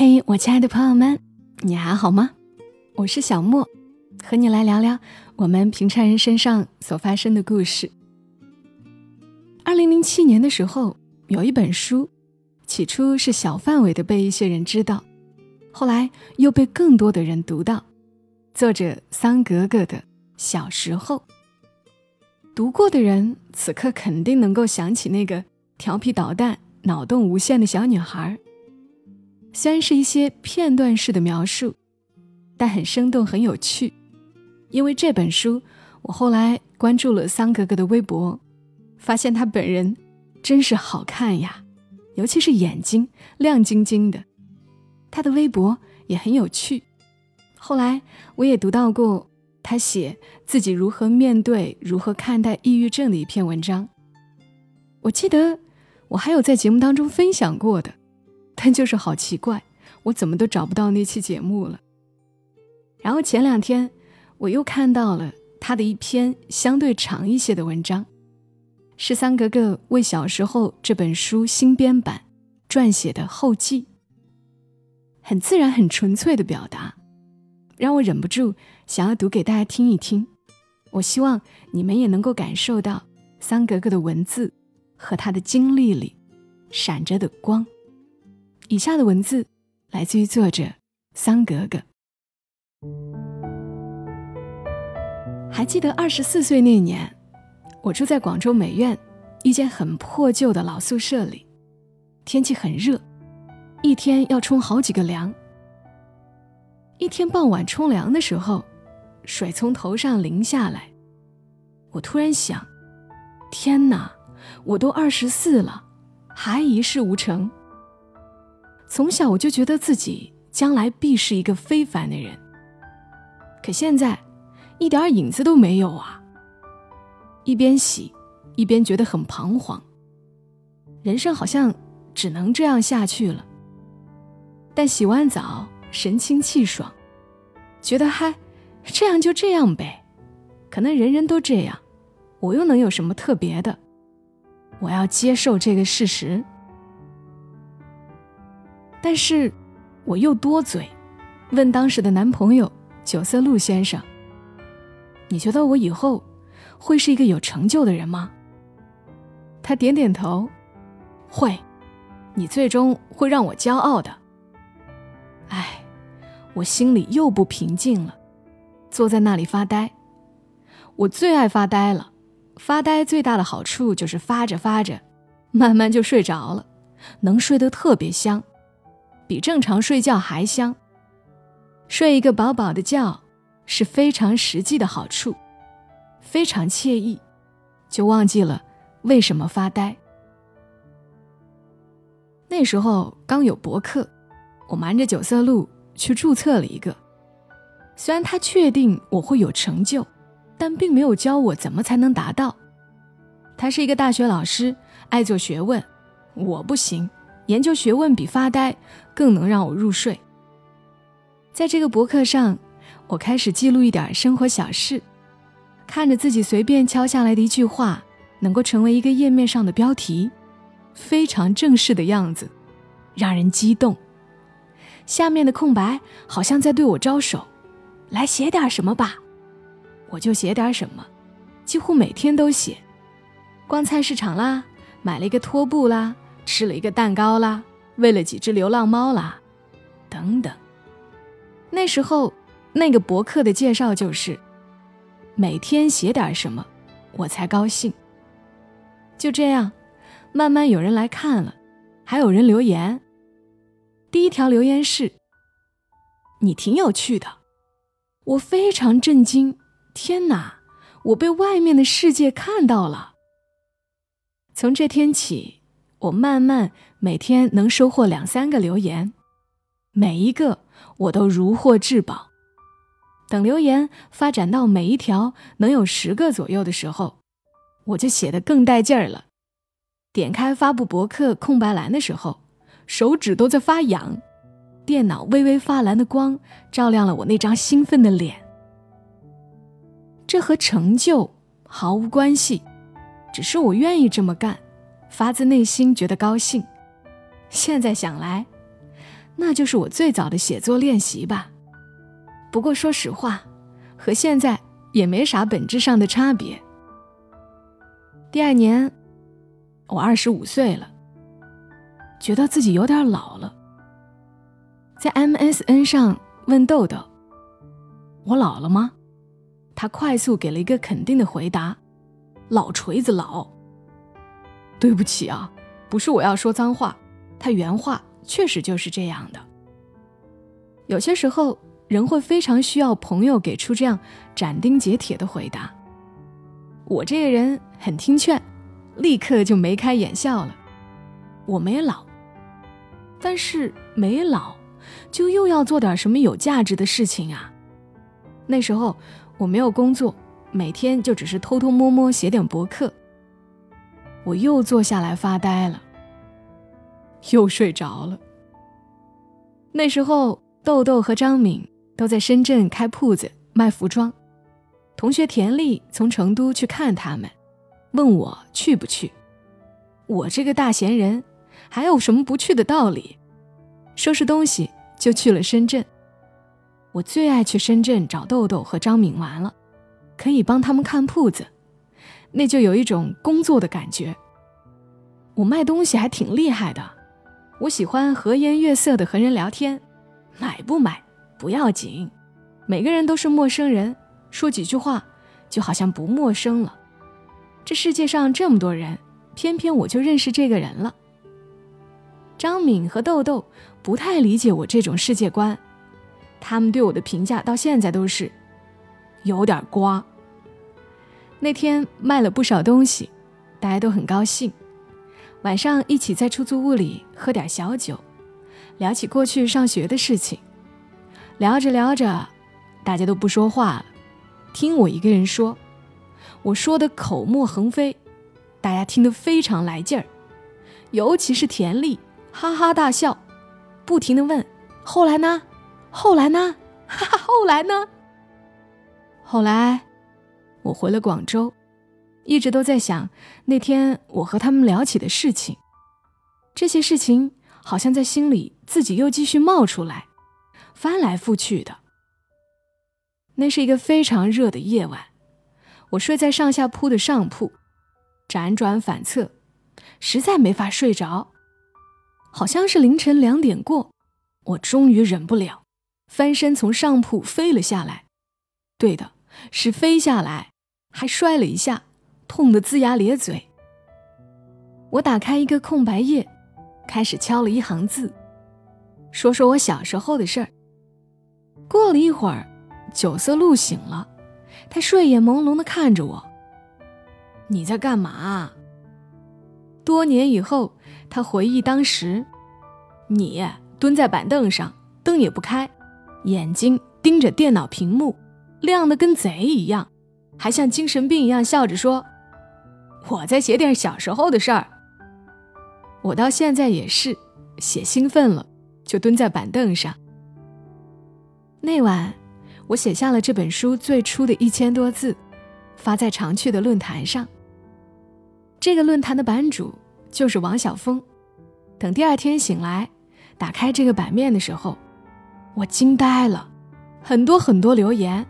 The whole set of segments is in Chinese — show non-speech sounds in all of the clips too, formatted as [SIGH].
嘿，我亲爱的朋友们，你还好吗？我是小莫，和你来聊聊我们平常人身上所发生的故事。二零零七年的时候，有一本书，起初是小范围的被一些人知道，后来又被更多的人读到。作者桑格格的《小时候》，读过的人此刻肯定能够想起那个调皮捣蛋、脑洞无限的小女孩。虽然是一些片段式的描述，但很生动，很有趣。因为这本书，我后来关注了桑格格的微博，发现他本人真是好看呀，尤其是眼睛亮晶晶的。他的微博也很有趣。后来我也读到过他写自己如何面对、如何看待抑郁症的一篇文章。我记得我还有在节目当中分享过的。但就是好奇怪，我怎么都找不到那期节目了。然后前两天我又看到了他的一篇相对长一些的文章，是三格格为《小时候》这本书新编版撰写的后记。很自然、很纯粹的表达，让我忍不住想要读给大家听一听。我希望你们也能够感受到三格格的文字和他的经历里闪着的光。以下的文字来自于作者桑格格。还记得二十四岁那年，我住在广州美院一间很破旧的老宿舍里，天气很热，一天要冲好几个凉。一天傍晚冲凉的时候，水从头上淋下来，我突然想：天哪，我都二十四了，还一事无成。从小我就觉得自己将来必是一个非凡的人，可现在一点影子都没有啊！一边洗，一边觉得很彷徨，人生好像只能这样下去了。但洗完澡，神清气爽，觉得嗨，这样就这样呗，可能人人都这样，我又能有什么特别的？我要接受这个事实。但是，我又多嘴，问当时的男朋友九色鹿先生：“你觉得我以后会是一个有成就的人吗？”他点点头：“会，你最终会让我骄傲的。”哎，我心里又不平静了，坐在那里发呆。我最爱发呆了，发呆最大的好处就是发着发着，慢慢就睡着了，能睡得特别香。比正常睡觉还香。睡一个饱饱的觉是非常实际的好处，非常惬意，就忘记了为什么发呆。那时候刚有博客，我瞒着九色鹿去注册了一个。虽然他确定我会有成就，但并没有教我怎么才能达到。他是一个大学老师，爱做学问，我不行。研究学问比发呆更能让我入睡。在这个博客上，我开始记录一点生活小事，看着自己随便敲下来的一句话，能够成为一个页面上的标题，非常正式的样子，让人激动。下面的空白好像在对我招手，来写点什么吧，我就写点什么，几乎每天都写，逛菜市场啦，买了一个拖布啦。吃了一个蛋糕啦，喂了几只流浪猫啦，等等。那时候，那个博客的介绍就是：每天写点什么，我才高兴。就这样，慢慢有人来看了，还有人留言。第一条留言是：“你挺有趣的。”我非常震惊，天哪，我被外面的世界看到了。从这天起。我慢慢每天能收获两三个留言，每一个我都如获至宝。等留言发展到每一条能有十个左右的时候，我就写得更带劲儿了。点开发布博客空白栏的时候，手指都在发痒，电脑微微发蓝的光照亮了我那张兴奋的脸。这和成就毫无关系，只是我愿意这么干。发自内心觉得高兴。现在想来，那就是我最早的写作练习吧。不过说实话，和现在也没啥本质上的差别。第二年，我二十五岁了，觉得自己有点老了。在 MSN 上问豆豆：“我老了吗？”他快速给了一个肯定的回答：“老锤子老。”对不起啊，不是我要说脏话，他原话确实就是这样的。有些时候，人会非常需要朋友给出这样斩钉截铁的回答。我这个人很听劝，立刻就眉开眼笑了。我没老，但是没老，就又要做点什么有价值的事情啊。那时候我没有工作，每天就只是偷偷摸摸写点博客。我又坐下来发呆了，又睡着了。那时候，豆豆和张敏都在深圳开铺子卖服装，同学田丽从成都去看他们，问我去不去。我这个大闲人，还有什么不去的道理？收拾东西就去了深圳。我最爱去深圳找豆豆和张敏玩了，可以帮他们看铺子。那就有一种工作的感觉。我卖东西还挺厉害的，我喜欢和颜悦色的和人聊天，买不买不要紧，每个人都是陌生人，说几句话就好像不陌生了。这世界上这么多人，偏偏我就认识这个人了。张敏和豆豆不太理解我这种世界观，他们对我的评价到现在都是有点瓜。那天卖了不少东西，大家都很高兴。晚上一起在出租屋里喝点小酒，聊起过去上学的事情。聊着聊着，大家都不说话了，听我一个人说。我说的口沫横飞，大家听得非常来劲儿，尤其是田丽，哈哈大笑，不停的问：“后来呢？后来呢？哈哈，后来呢？后来。”我回了广州，一直都在想那天我和他们聊起的事情。这些事情好像在心里自己又继续冒出来，翻来覆去的。那是一个非常热的夜晚，我睡在上下铺的上铺，辗转反侧，实在没法睡着。好像是凌晨两点过，我终于忍不了，翻身从上铺飞了下来。对的。是飞下来，还摔了一下，痛得龇牙咧嘴。我打开一个空白页，开始敲了一行字，说说我小时候的事儿。过了一会儿，九色鹿醒了，他睡眼朦胧地看着我：“你在干嘛？”多年以后，他回忆当时，你蹲在板凳上，灯也不开，眼睛盯着电脑屏幕。亮的跟贼一样，还像精神病一样笑着说：“我在写点小时候的事儿。”我到现在也是，写兴奋了就蹲在板凳上。那晚，我写下了这本书最初的一千多字，发在常去的论坛上。这个论坛的版主就是王晓峰。等第二天醒来，打开这个版面的时候，我惊呆了，很多很多留言。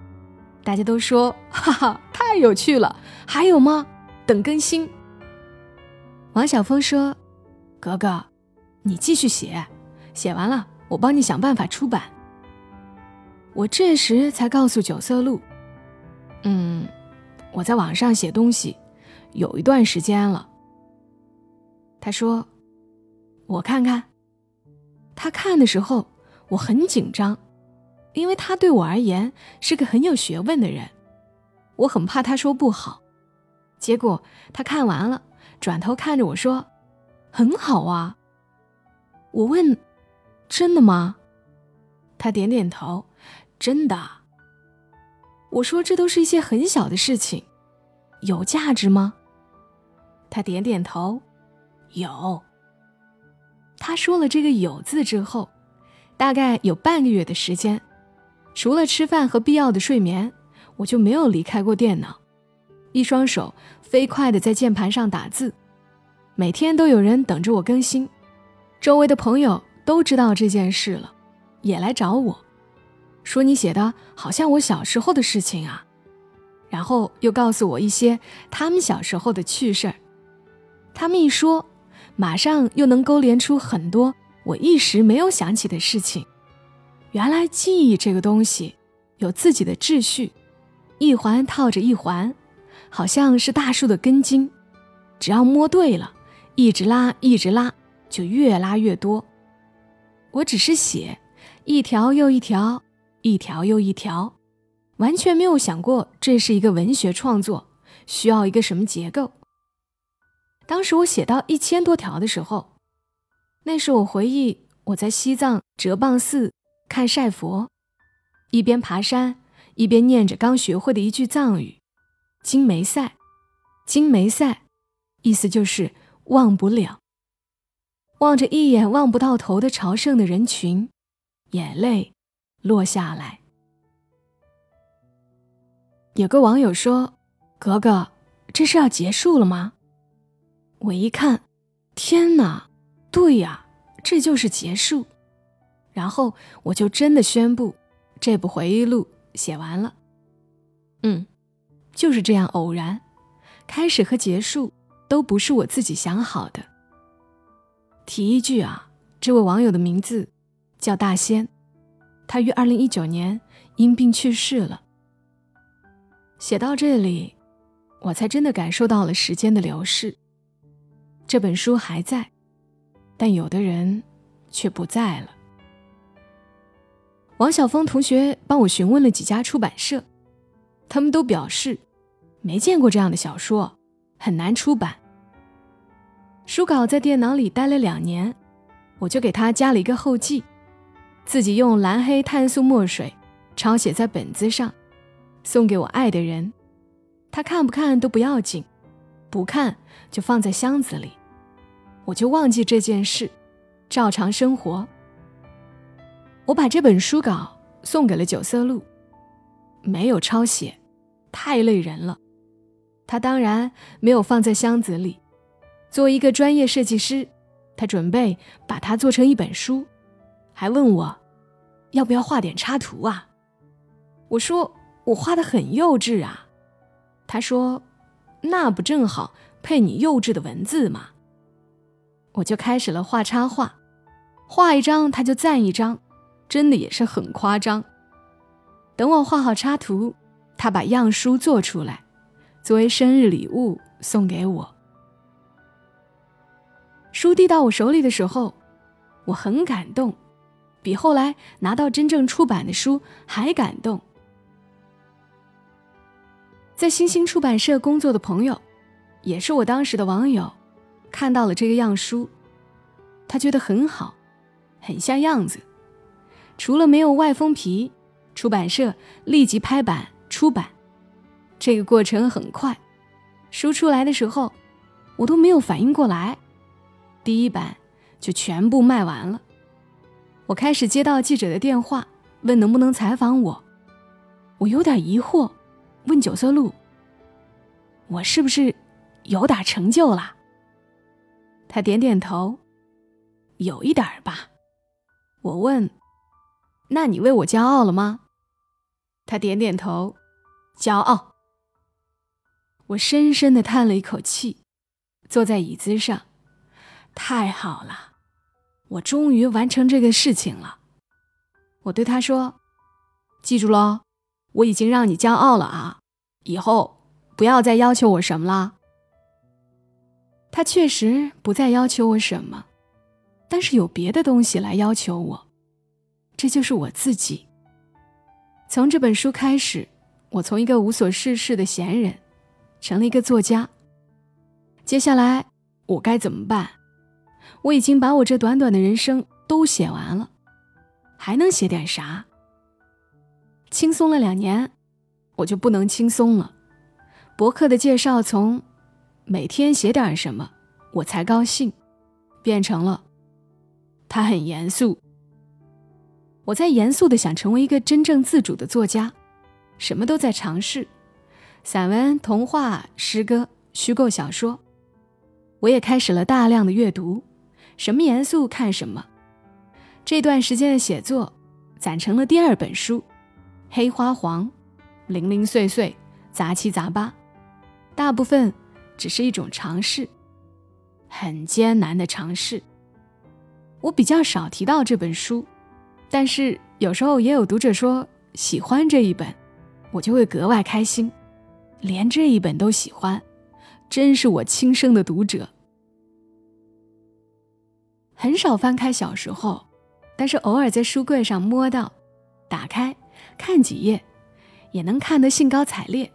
大家都说 [LAUGHS] 哈哈太有趣了，还有吗？等更新。王晓峰说：“格格，你继续写，写完了我帮你想办法出版。”我这时才告诉九色鹿：“嗯，我在网上写东西有一段时间了。”他说：“我看看。”他看的时候，我很紧张。因为他对我而言是个很有学问的人，我很怕他说不好。结果他看完了，转头看着我说：“很好啊。”我问：“真的吗？”他点点头：“真的。”我说：“这都是一些很小的事情，有价值吗？”他点点头：“有。”他说了这个“有”字之后，大概有半个月的时间。除了吃饭和必要的睡眠，我就没有离开过电脑，一双手飞快地在键盘上打字。每天都有人等着我更新，周围的朋友都知道这件事了，也来找我，说你写的好像我小时候的事情啊，然后又告诉我一些他们小时候的趣事儿。他们一说，马上又能勾连出很多我一时没有想起的事情。原来记忆这个东西有自己的秩序，一环套着一环，好像是大树的根茎，只要摸对了，一直拉，一直拉，就越拉越多。我只是写一条又一条，一条又一条，完全没有想过这是一个文学创作，需要一个什么结构。当时我写到一千多条的时候，那是我回忆我在西藏哲蚌寺看晒佛，一边爬山一边念着刚学会的一句藏语“金梅赛”，金梅赛，意思就是忘不了。望着一眼望不到头的朝圣的人群，眼泪落下来。有个网友说：“格格，这是要结束了吗？”我一看，天哪，对呀，这就是结束。然后我就真的宣布，这部回忆录写完了。嗯，就是这样偶然，开始和结束都不是我自己想好的。提一句啊，这位网友的名字叫大仙，他于二零一九年因病去世了。写到这里，我才真的感受到了时间的流逝。这本书还在，但有的人却不在了。王晓峰同学帮我询问了几家出版社，他们都表示没见过这样的小说，很难出版。书稿在电脑里待了两年，我就给他加了一个后记，自己用蓝黑碳素墨水抄写在本子上，送给我爱的人。他看不看都不要紧，不看就放在箱子里，我就忘记这件事，照常生活。我把这本书稿送给了九色鹿，没有抄写，太累人了。他当然没有放在箱子里。作为一个专业设计师，他准备把它做成一本书，还问我要不要画点插图啊？我说我画的很幼稚啊。他说那不正好配你幼稚的文字吗？我就开始了画插画，画一张他就赞一张，真的也是很夸张。等我画好插图，他把样书做出来，作为生日礼物送给我。书递到我手里的时候，我很感动，比后来拿到真正出版的书还感动。在星星出版社工作的朋友，也是我当时的网友，看到了这个样书，他觉得很好，很像样子。除了没有外封皮，出版社立即拍板出版。这个过程很快，书出来的时候，我都没有反应过来。第一版就全部卖完了，我开始接到记者的电话，问能不能采访我。我有点疑惑，问九色鹿：“我是不是有点成就了？”他点点头：“有一点吧。”我问：“那你为我骄傲了吗？”他点点头：“骄傲。”我深深的叹了一口气，坐在椅子上。太好了，我终于完成这个事情了。我对他说：“记住喽，我已经让你骄傲了啊，以后不要再要求我什么了。”他确实不再要求我什么，但是有别的东西来要求我，这就是我自己。从这本书开始，我从一个无所事事的闲人，成了一个作家。接下来我该怎么办？我已经把我这短短的人生都写完了，还能写点啥？轻松了两年，我就不能轻松了。博客的介绍从每天写点什么我才高兴，变成了他很严肃。我在严肃的想成为一个真正自主的作家，什么都在尝试，散文、童话、诗歌、虚构小说，我也开始了大量的阅读。什么严肃看什么，这段时间的写作，攒成了第二本书，黑花黄，零零碎碎，杂七杂八，大部分只是一种尝试，很艰难的尝试。我比较少提到这本书，但是有时候也有读者说喜欢这一本，我就会格外开心。连这一本都喜欢，真是我亲生的读者。很少翻开小时候，但是偶尔在书柜上摸到，打开看几页，也能看得兴高采烈。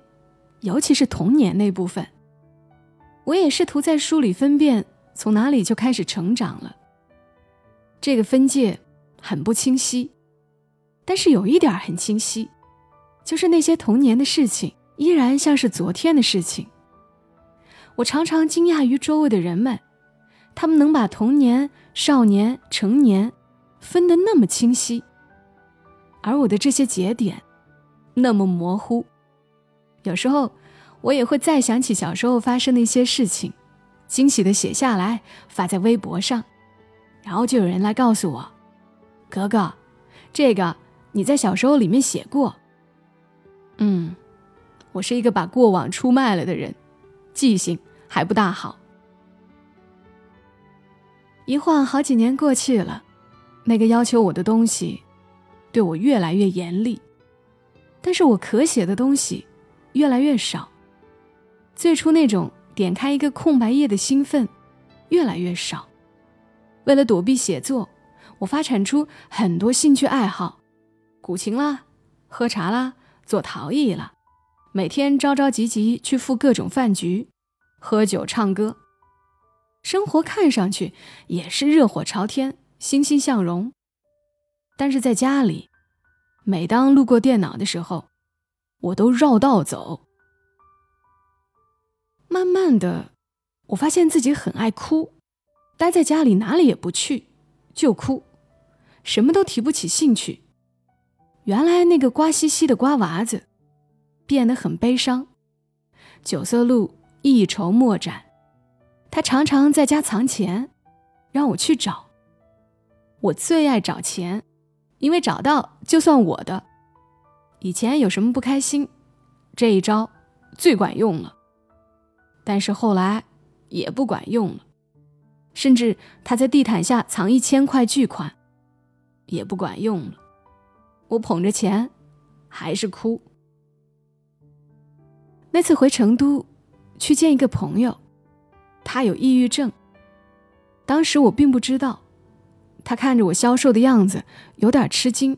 尤其是童年那部分，我也试图在书里分辨从哪里就开始成长了。这个分界很不清晰，但是有一点很清晰，就是那些童年的事情依然像是昨天的事情。我常常惊讶于周围的人们，他们能把童年、少年、成年分得那么清晰，而我的这些节点那么模糊。有时候我也会再想起小时候发生的一些事情，惊喜的写下来发在微博上。然后就有人来告诉我：“格格，这个你在小时候里面写过。”嗯，我是一个把过往出卖了的人，记性还不大好。一晃好几年过去了，那个要求我的东西，对我越来越严厉，但是我可写的东西越来越少。最初那种点开一个空白页的兴奋，越来越少。为了躲避写作，我发展出很多兴趣爱好，古琴啦，喝茶啦，做陶艺啦，每天着着急急去赴各种饭局，喝酒唱歌，生活看上去也是热火朝天，欣欣向荣。但是在家里，每当路过电脑的时候，我都绕道走。慢慢的，我发现自己很爱哭。待在家里哪里也不去，就哭，什么都提不起兴趣。原来那个瓜兮兮的瓜娃子，变得很悲伤。九色鹿一筹莫展，他常常在家藏钱，让我去找。我最爱找钱，因为找到就算我的。以前有什么不开心，这一招最管用了。但是后来也不管用了。甚至他在地毯下藏一千块巨款，也不管用了。我捧着钱，还是哭。那次回成都，去见一个朋友，他有抑郁症。当时我并不知道，他看着我消瘦的样子，有点吃惊，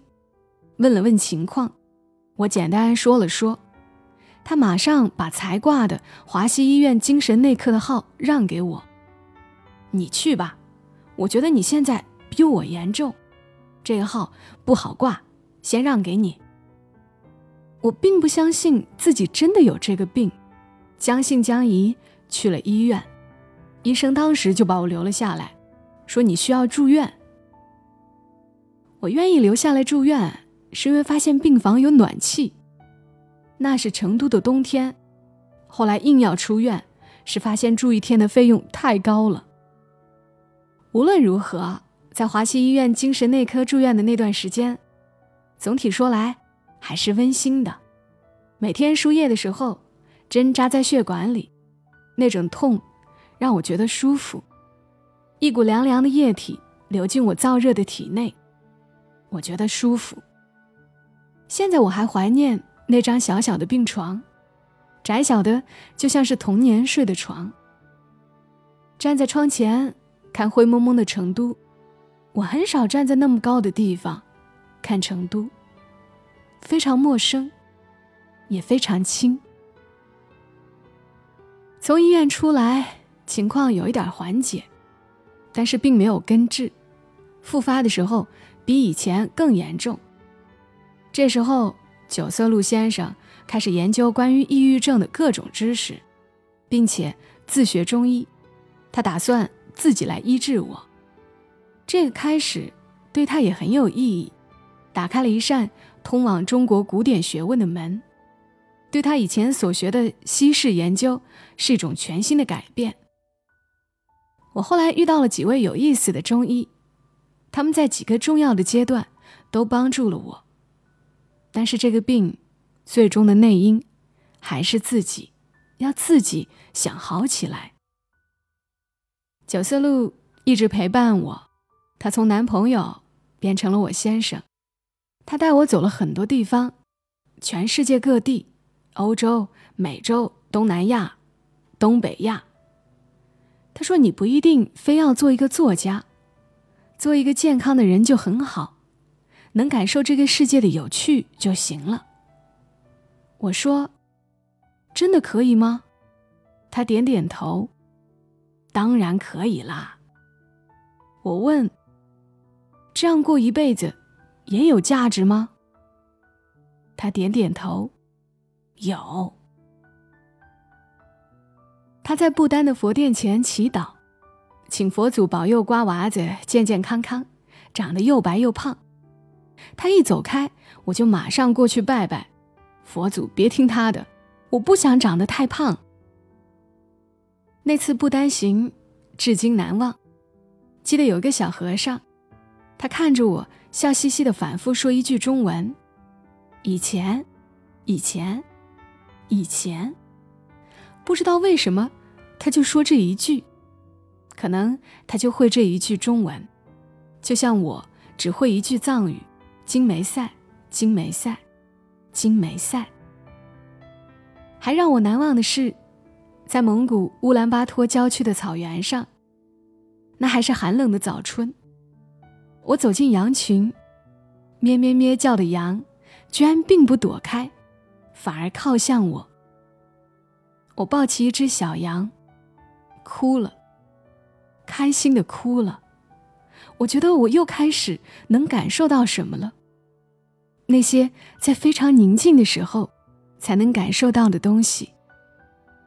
问了问情况，我简单说了说，他马上把才挂的华西医院精神内科的号让给我。你去吧，我觉得你现在比我严重，这个号不好挂，先让给你。我并不相信自己真的有这个病，将信将疑去了医院，医生当时就把我留了下来，说你需要住院。我愿意留下来住院，是因为发现病房有暖气。那是成都的冬天，后来硬要出院，是发现住一天的费用太高了。无论如何，在华西医院精神内科住院的那段时间，总体说来还是温馨的。每天输液的时候，针扎在血管里，那种痛让我觉得舒服。一股凉凉的液体流进我燥热的体内，我觉得舒服。现在我还怀念那张小小的病床，窄小的就像是童年睡的床。站在窗前。看灰蒙蒙的成都，我很少站在那么高的地方看成都，非常陌生，也非常轻。从医院出来，情况有一点缓解，但是并没有根治，复发的时候比以前更严重。这时候，九色鹿先生开始研究关于抑郁症的各种知识，并且自学中医，他打算。自己来医治我，这个开始对他也很有意义，打开了一扇通往中国古典学问的门，对他以前所学的西式研究是一种全新的改变。我后来遇到了几位有意思的中医，他们在几个重要的阶段都帮助了我。但是这个病最终的内因还是自己，要自己想好起来。九色鹿一直陪伴我，他从男朋友变成了我先生，他带我走了很多地方，全世界各地，欧洲、美洲、东南亚、东北亚。他说：“你不一定非要做一个作家，做一个健康的人就很好，能感受这个世界的有趣就行了。”我说：“真的可以吗？”他点点头：“当然可以啦。”我问：“这样过一辈子也有价值吗？”他点点头：“有。”他在不丹的佛殿前祈祷，请佛祖保佑瓜娃子健健康康，长得又白又胖。他一走开，我就马上过去拜拜。佛祖别听他的，我不想长得太胖。那次不丹行，至今难忘。记得有个小和尚，他看着我，笑嘻嘻的反复说一句中文：“以前，以前，以前。”不知道为什么，他就说这一句，可能他就会这一句中文，就像我只会一句藏语：“金梅赛，金梅赛，金梅赛。”还让我难忘的是，在蒙古乌兰巴托郊区的草原上，那还是寒冷的早春，我走进羊群，咩咩咩叫的羊，居然并不躲开，反而靠向我。我抱起一只小羊，哭了，开心的哭了。我觉得我又开始能感受到什么了。那些在非常宁静的时候才能感受到的东西，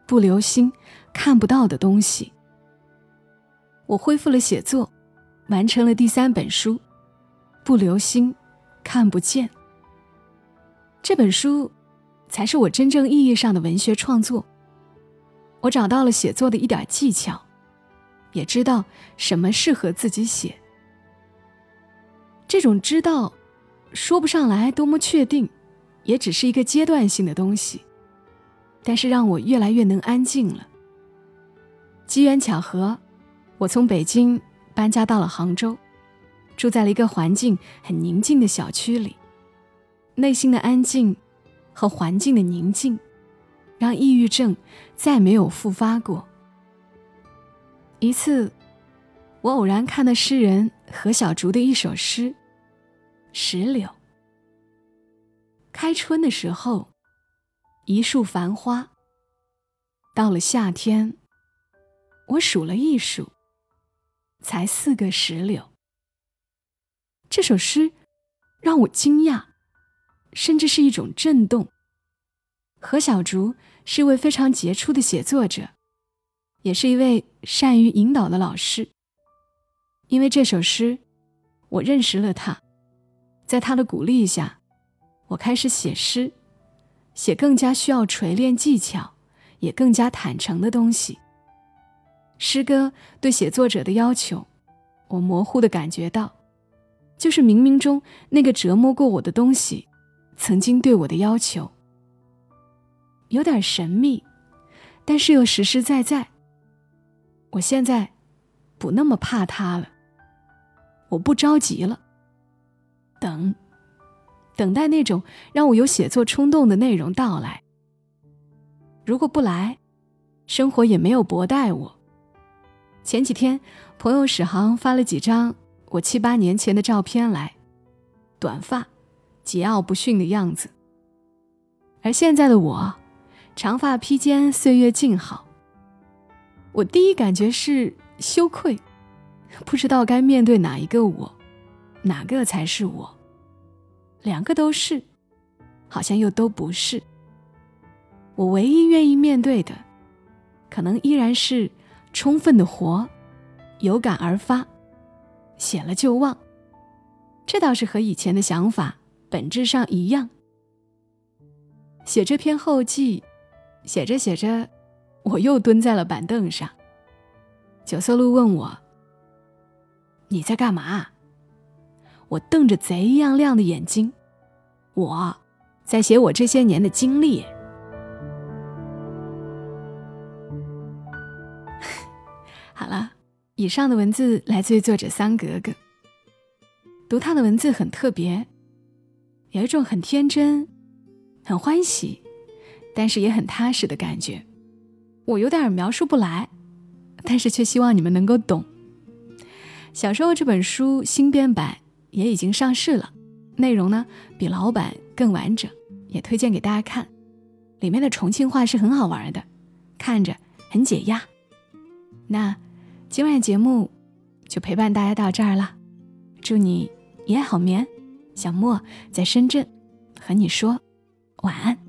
不留心看不到的东西。我恢复了写作，完成了第三本书，不留心看不见。这本书，才是我真正意义上的文学创作。我找到了写作的一点技巧，也知道什么适合自己写。这种知道，说不上来多么确定，也只是一个阶段性的东西。但是让我越来越能安静了。机缘巧合，我从北京搬家到了杭州，住在了一个环境很宁静的小区里。内心的安静和环境的宁静。让抑郁症再没有复发过。一次，我偶然看到诗人何小竹的一首诗《石榴》。开春的时候，一树繁花；到了夏天，我数了一数，才四个石榴。这首诗让我惊讶，甚至是一种震动。何小竹是一位非常杰出的写作者，也是一位善于引导的老师。因为这首诗，我认识了他，在他的鼓励下，我开始写诗，写更加需要锤炼技巧，也更加坦诚的东西。诗歌对写作者的要求，我模糊的感觉到，就是冥冥中那个折磨过我的东西，曾经对我的要求。有点神秘，但是又实实在在。我现在不那么怕他了，我不着急了。等，等待那种让我有写作冲动的内容到来。如果不来，生活也没有薄待我。前几天，朋友史航发了几张我七八年前的照片来，短发，桀骜不驯的样子。而现在的我。长发披肩，岁月静好。我第一感觉是羞愧，不知道该面对哪一个我，哪个才是我。两个都是，好像又都不是。我唯一愿意面对的，可能依然是充分的活，有感而发，写了就忘。这倒是和以前的想法本质上一样。写这篇后记。写着写着，我又蹲在了板凳上。九色鹿问我：“你在干嘛？”我瞪着贼一样亮的眼睛，我在写我这些年的经历。好了，以上的文字来自于作者桑格格。读他的文字很特别，有一种很天真、很欢喜，但是也很踏实的感觉。我有点描述不来，但是却希望你们能够懂。小时候这本书新编版也已经上市了，内容呢比老版更完整，也推荐给大家看。里面的重庆话是很好玩的，看着很解压。那今晚节目就陪伴大家到这儿了，祝你一。夜好眠，小莫在深圳和你说晚安。